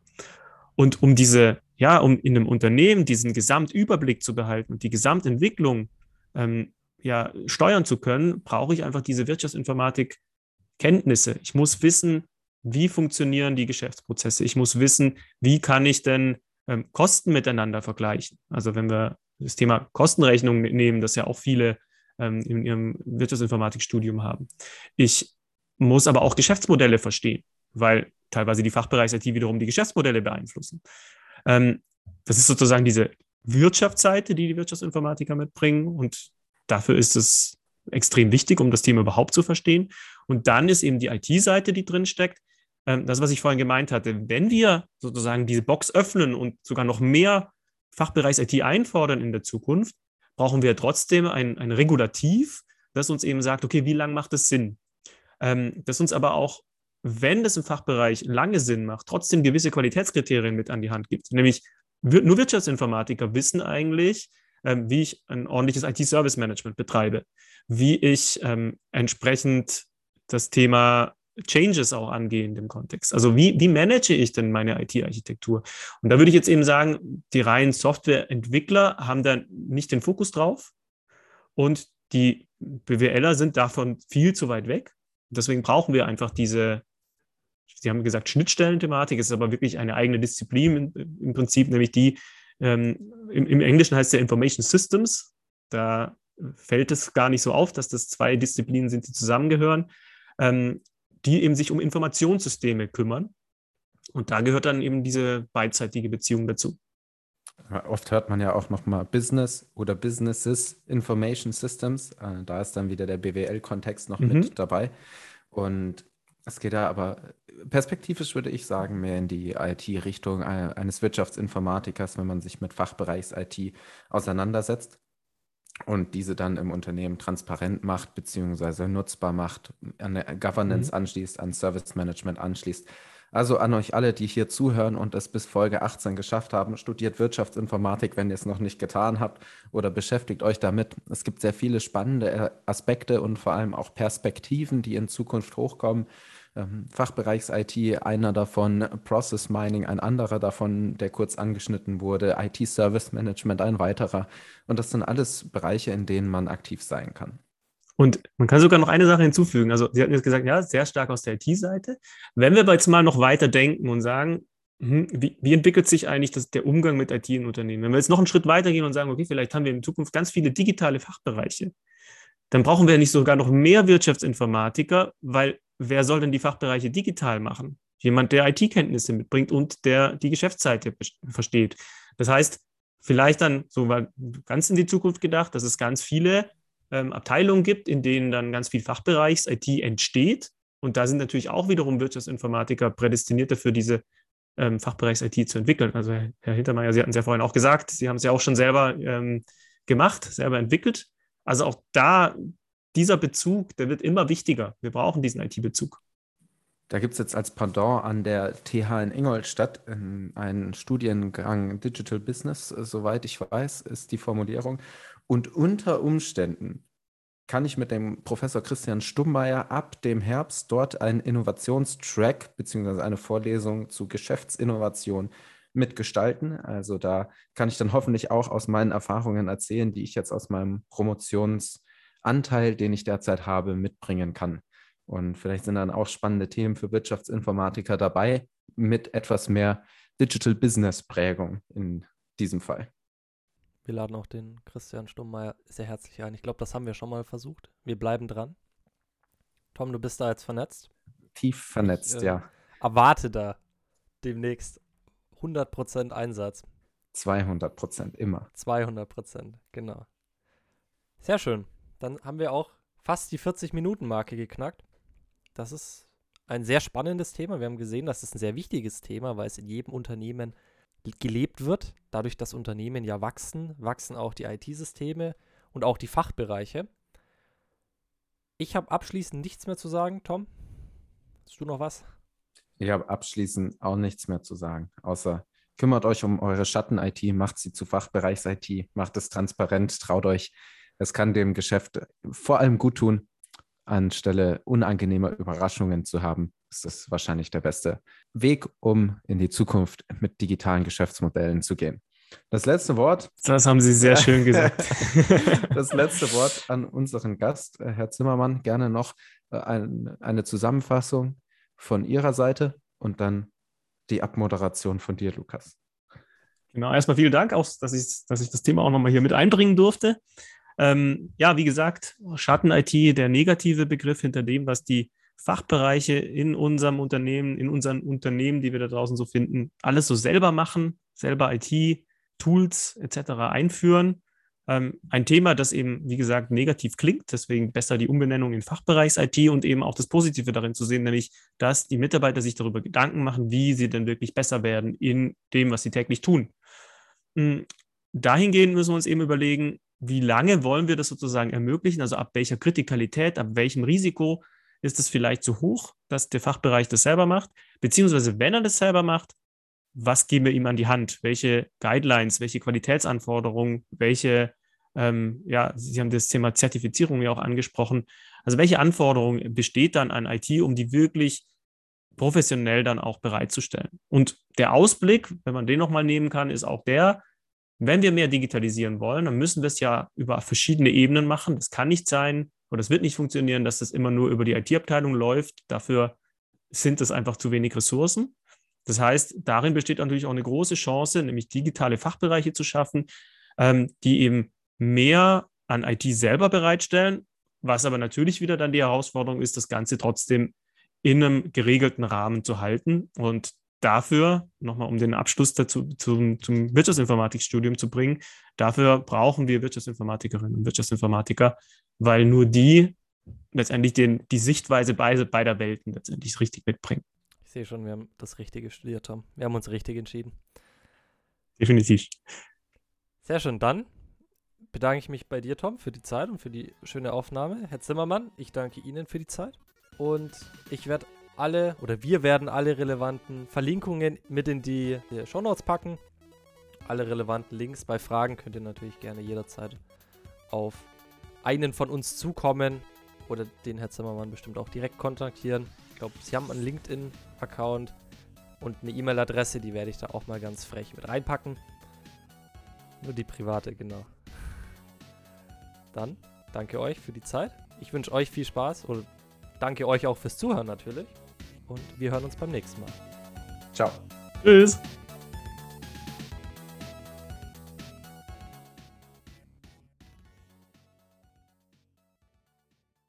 Und um diese, ja, um in einem Unternehmen diesen Gesamtüberblick zu behalten und die Gesamtentwicklung ähm, ja, steuern zu können, brauche ich einfach diese Wirtschaftsinformatik-Kenntnisse. Ich muss wissen, wie funktionieren die Geschäftsprozesse. Ich muss wissen, wie kann ich denn ähm, Kosten miteinander vergleichen. Also wenn wir das Thema Kostenrechnung nehmen, das ja auch viele ähm, in ihrem Wirtschaftsinformatikstudium haben. Ich muss aber auch Geschäftsmodelle verstehen, weil teilweise die Fachbereichs-IT wiederum die Geschäftsmodelle beeinflussen. Ähm, das ist sozusagen diese Wirtschaftsseite, die die Wirtschaftsinformatiker mitbringen. Und dafür ist es extrem wichtig, um das Thema überhaupt zu verstehen. Und dann ist eben die IT-Seite, die drin steckt. Ähm, das, was ich vorhin gemeint hatte, wenn wir sozusagen diese Box öffnen und sogar noch mehr Fachbereichs-IT einfordern in der Zukunft, brauchen wir trotzdem ein, ein Regulativ, das uns eben sagt, okay, wie lange macht es Sinn? Ähm, das uns aber auch, wenn das im Fachbereich lange Sinn macht, trotzdem gewisse Qualitätskriterien mit an die Hand gibt. Nämlich nur Wirtschaftsinformatiker wissen eigentlich, ähm, wie ich ein ordentliches IT-Service-Management betreibe, wie ich ähm, entsprechend das Thema Changes auch angehen in dem Kontext. Also wie, wie manage ich denn meine IT-Architektur? Und da würde ich jetzt eben sagen, die reinen Softwareentwickler haben da nicht den Fokus drauf und die BWLer sind davon viel zu weit weg. Deswegen brauchen wir einfach diese, Sie haben gesagt, Schnittstellenthematik, es ist aber wirklich eine eigene Disziplin im Prinzip, nämlich die, ähm, im, im Englischen heißt es ja Information Systems. Da fällt es gar nicht so auf, dass das zwei Disziplinen sind, die zusammengehören, ähm, die eben sich um Informationssysteme kümmern. Und da gehört dann eben diese beidseitige Beziehung dazu. Oft hört man ja auch nochmal Business oder Businesses Information Systems. Äh, da ist dann wieder der BWL-Kontext noch mhm. mit dabei. Und es geht da aber perspektivisch, würde ich sagen, mehr in die IT-Richtung äh, eines Wirtschaftsinformatikers, wenn man sich mit Fachbereichs-IT auseinandersetzt und diese dann im Unternehmen transparent macht, beziehungsweise nutzbar macht, an Governance mhm. anschließt, an Service Management anschließt. Also an euch alle, die hier zuhören und es bis Folge 18 geschafft haben, studiert Wirtschaftsinformatik, wenn ihr es noch nicht getan habt oder beschäftigt euch damit. Es gibt sehr viele spannende äh, Aspekte und vor allem auch Perspektiven, die in Zukunft hochkommen. Ähm, Fachbereichs-IT, einer davon, Process Mining, ein anderer davon, der kurz angeschnitten wurde, IT-Service Management, ein weiterer. Und das sind alles Bereiche, in denen man aktiv sein kann. Und man kann sogar noch eine Sache hinzufügen. Also, Sie hatten jetzt gesagt, ja, sehr stark aus der IT-Seite. Wenn wir jetzt mal noch weiter denken und sagen, hm, wie, wie, entwickelt sich eigentlich das, der Umgang mit IT in Unternehmen? Wenn wir jetzt noch einen Schritt weiter gehen und sagen, okay, vielleicht haben wir in Zukunft ganz viele digitale Fachbereiche, dann brauchen wir nicht sogar noch mehr Wirtschaftsinformatiker, weil wer soll denn die Fachbereiche digital machen? Jemand, der IT-Kenntnisse mitbringt und der die Geschäftsseite versteht. Das heißt, vielleicht dann so ganz in die Zukunft gedacht, dass es ganz viele ähm, Abteilungen gibt, in denen dann ganz viel Fachbereichs-IT entsteht. Und da sind natürlich auch wiederum Wirtschaftsinformatiker prädestiniert dafür, diese ähm, Fachbereichs-IT zu entwickeln. Also Herr Hintermeier, Sie hatten es ja vorhin auch gesagt, Sie haben es ja auch schon selber ähm, gemacht, selber entwickelt. Also auch da dieser Bezug, der wird immer wichtiger. Wir brauchen diesen IT-Bezug. Da gibt es jetzt als Pendant an der TH in Ingolstadt einen Studiengang Digital Business, soweit ich weiß, ist die Formulierung. Und unter Umständen kann ich mit dem Professor Christian Stummeier ab dem Herbst dort einen Innovationstrack bzw. eine Vorlesung zu Geschäftsinnovation mitgestalten. Also da kann ich dann hoffentlich auch aus meinen Erfahrungen erzählen, die ich jetzt aus meinem Promotions- Anteil, den ich derzeit habe, mitbringen kann. Und vielleicht sind dann auch spannende Themen für Wirtschaftsinformatiker dabei mit etwas mehr Digital Business Prägung in diesem Fall. Wir laden auch den Christian Stummmeier sehr herzlich ein. Ich glaube, das haben wir schon mal versucht. Wir bleiben dran. Tom, du bist da jetzt vernetzt? Tief vernetzt, ich, äh, ja. Erwarte da demnächst 100% Einsatz. 200% immer. 200%, genau. Sehr schön dann haben wir auch fast die 40-Minuten-Marke geknackt. Das ist ein sehr spannendes Thema. Wir haben gesehen, das ist ein sehr wichtiges Thema, weil es in jedem Unternehmen gelebt wird. Dadurch, dass Unternehmen ja wachsen, wachsen auch die IT-Systeme und auch die Fachbereiche. Ich habe abschließend nichts mehr zu sagen, Tom. Hast du noch was? Ich habe abschließend auch nichts mehr zu sagen, außer kümmert euch um eure Schatten-IT, macht sie zu Fachbereichs-IT, macht es transparent, traut euch es kann dem Geschäft vor allem gut tun, anstelle unangenehmer Überraschungen zu haben. Ist das wahrscheinlich der beste Weg, um in die Zukunft mit digitalen Geschäftsmodellen zu gehen. Das letzte Wort. Das haben Sie sehr schön gesagt. das letzte Wort an unseren Gast, äh, Herr Zimmermann. Gerne noch äh, eine Zusammenfassung von Ihrer Seite und dann die Abmoderation von dir, Lukas. Genau, erstmal vielen Dank, auch, dass, ich, dass ich das Thema auch nochmal hier mit einbringen durfte. Ähm, ja, wie gesagt, Schatten-IT, der negative Begriff hinter dem, was die Fachbereiche in unserem Unternehmen, in unseren Unternehmen, die wir da draußen so finden, alles so selber machen, selber IT, Tools etc. einführen. Ähm, ein Thema, das eben, wie gesagt, negativ klingt, deswegen besser die Umbenennung in Fachbereichs-IT und eben auch das Positive darin zu sehen, nämlich, dass die Mitarbeiter sich darüber Gedanken machen, wie sie denn wirklich besser werden in dem, was sie täglich tun. Hm, dahingehend müssen wir uns eben überlegen, wie lange wollen wir das sozusagen ermöglichen? Also ab welcher Kritikalität, ab welchem Risiko ist es vielleicht zu hoch, dass der Fachbereich das selber macht? Beziehungsweise, wenn er das selber macht, was geben wir ihm an die Hand? Welche Guidelines, welche Qualitätsanforderungen, welche, ähm, ja, Sie haben das Thema Zertifizierung ja auch angesprochen. Also welche Anforderung besteht dann an IT, um die wirklich professionell dann auch bereitzustellen? Und der Ausblick, wenn man den nochmal nehmen kann, ist auch der, wenn wir mehr digitalisieren wollen, dann müssen wir es ja über verschiedene Ebenen machen. Das kann nicht sein oder es wird nicht funktionieren, dass das immer nur über die IT-Abteilung läuft. Dafür sind es einfach zu wenig Ressourcen. Das heißt, darin besteht natürlich auch eine große Chance, nämlich digitale Fachbereiche zu schaffen, ähm, die eben mehr an IT selber bereitstellen, was aber natürlich wieder dann die Herausforderung ist, das Ganze trotzdem in einem geregelten Rahmen zu halten. Und dafür, nochmal um den Abschluss dazu zum, zum Wirtschaftsinformatikstudium zu bringen, dafür brauchen wir Wirtschaftsinformatikerinnen und Wirtschaftsinformatiker, weil nur die letztendlich den, die Sichtweise beider Welten letztendlich richtig mitbringen. Ich sehe schon, wir haben das Richtige studiert, Tom. Wir haben uns richtig entschieden. Definitiv. Sehr schön. Dann bedanke ich mich bei dir, Tom, für die Zeit und für die schöne Aufnahme. Herr Zimmermann, ich danke Ihnen für die Zeit. Und ich werde alle oder wir werden alle relevanten Verlinkungen mit in die, die Show Notes packen. Alle relevanten Links. Bei Fragen könnt ihr natürlich gerne jederzeit auf einen von uns zukommen oder den Herr Zimmermann bestimmt auch direkt kontaktieren. Ich glaube, Sie haben einen LinkedIn-Account und eine E-Mail-Adresse, die werde ich da auch mal ganz frech mit reinpacken. Nur die private, genau. Dann danke euch für die Zeit. Ich wünsche euch viel Spaß und danke euch auch fürs Zuhören natürlich. Und wir hören uns beim nächsten Mal. Ciao. Tschüss.